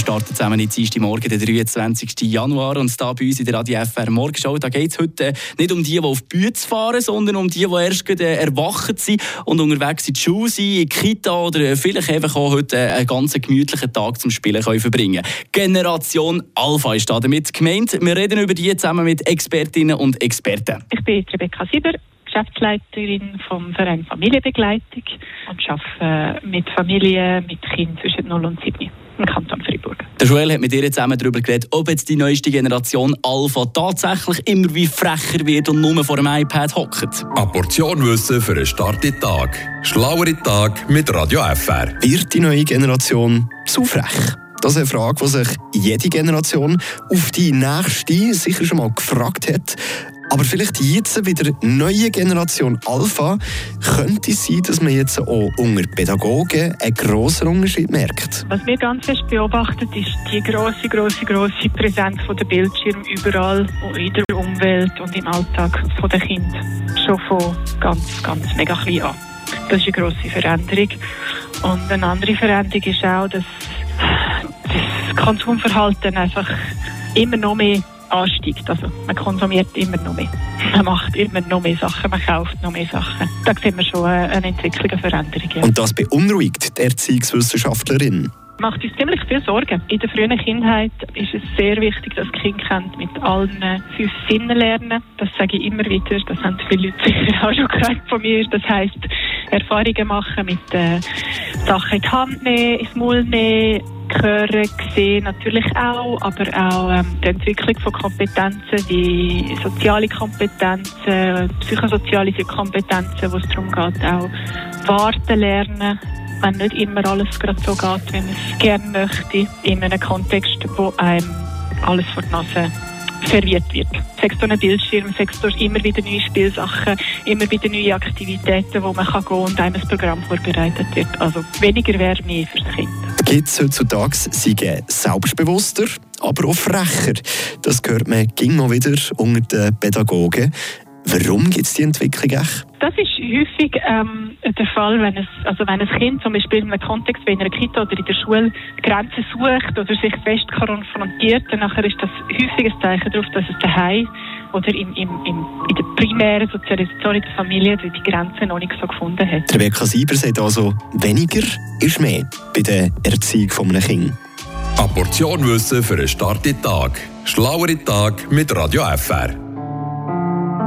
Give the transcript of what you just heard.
starten zusammen in Dienstag Morgen, den 23. Januar. Und da bei uns in der Radio FR Morgenshow, da geht es heute äh, nicht um die, die auf die Bühne fahren, sondern um die, die erst gerade äh, erwacht sind und unterwegs in die Schule sind, in die Kita oder äh, vielleicht einfach auch heute einen ganz gemütlichen Tag zum Spielen können verbringen Generation Alpha ist da damit gemeint. Wir reden über die zusammen mit Expertinnen und Experten. Ich bin Rebecca Sieber, Geschäftsleiterin vom Verein Familienbegleitung und arbeite mit Familien mit Kindern zwischen 0 und 7 im Kanton Freiburg. Der Joel hat mit ihr zusammen darüber geredet, ob jetzt die neueste Generation Alpha tatsächlich immer wie frecher wird und nur vor dem iPad hockt. Eine Portion Wissen für einen starken Tag. Schlauere Tag mit Radio FR. Wird die neue Generation zu frech? Das ist eine Frage, die sich jede Generation auf die nächste sicher schon mal gefragt hat. Aber vielleicht jetzt wieder neue Generation Alpha könnte es sein, dass man jetzt auch unter Pädagogen einen grossen Unterschied merkt. Was wir ganz fest beobachtet, ist die große, große, große Präsenz der Bildschirm überall in der Umwelt und im Alltag der Kinder. Schon von ganz, ganz mega klein an. Das ist eine grosse Veränderung. Und eine andere Veränderung ist auch, dass das Konsumverhalten einfach immer noch mehr ansteigt. Also man konsumiert immer noch mehr. Man macht immer noch mehr Sachen, man kauft noch mehr Sachen. Da sehen wir schon eine Entwicklung, eine Veränderung. Ja. Und das beunruhigt die Erziehungswissenschaftlerin macht uns ziemlich viel Sorgen. In der frühen Kindheit ist es sehr wichtig, dass Kind mit allen fünf Sinnen lernen. Das sage ich immer wieder. Das haben viele Leute sicher auch schon gehört von mir. Das heißt Erfahrungen machen mit äh, Sachen in die Hand nehmen, ins Maul nehmen, hören, sehen natürlich auch, aber auch ähm, die Entwicklung von Kompetenzen, wie soziale Kompetenzen, psychosoziale Kompetenzen, wo es darum geht, auch warten lernen, wenn nicht immer alles gerade so geht, wie man es gerne möchte, in einem Kontext, wo einem alles vor die Nase serviert wird. Sechs durch einen Bildschirm, sechs durch immer wieder neue Spielsachen, immer wieder neue Aktivitäten, wo man kann gehen und einem das Programm vorbereitet wird. Also weniger wäre mehr fürs Kind. Gibt es heutzutage seien selbstbewusster, aber auch frecher. Das hört man immer wieder unter den Pädagogen. Warum gibt es die Entwicklung echt? Das ist häufig ähm, der Fall, wenn, es, also wenn ein Kind zum Beispiel in einem Kontext wie in einer Kita oder in der Schule Grenzen sucht oder sich fest konfrontiert, dann ist das häufig ein Zeichen darauf, dass es daheim oder im, im, im, in der primären Sozialisation in der Familie die Grenzen noch nicht so gefunden hat. Rebecca Sieber sagt also, weniger ist mehr bei der Erziehung eines Kindes. Eine Portion Wissen für einen starken Tag. Schlauere Tag mit Radio FR.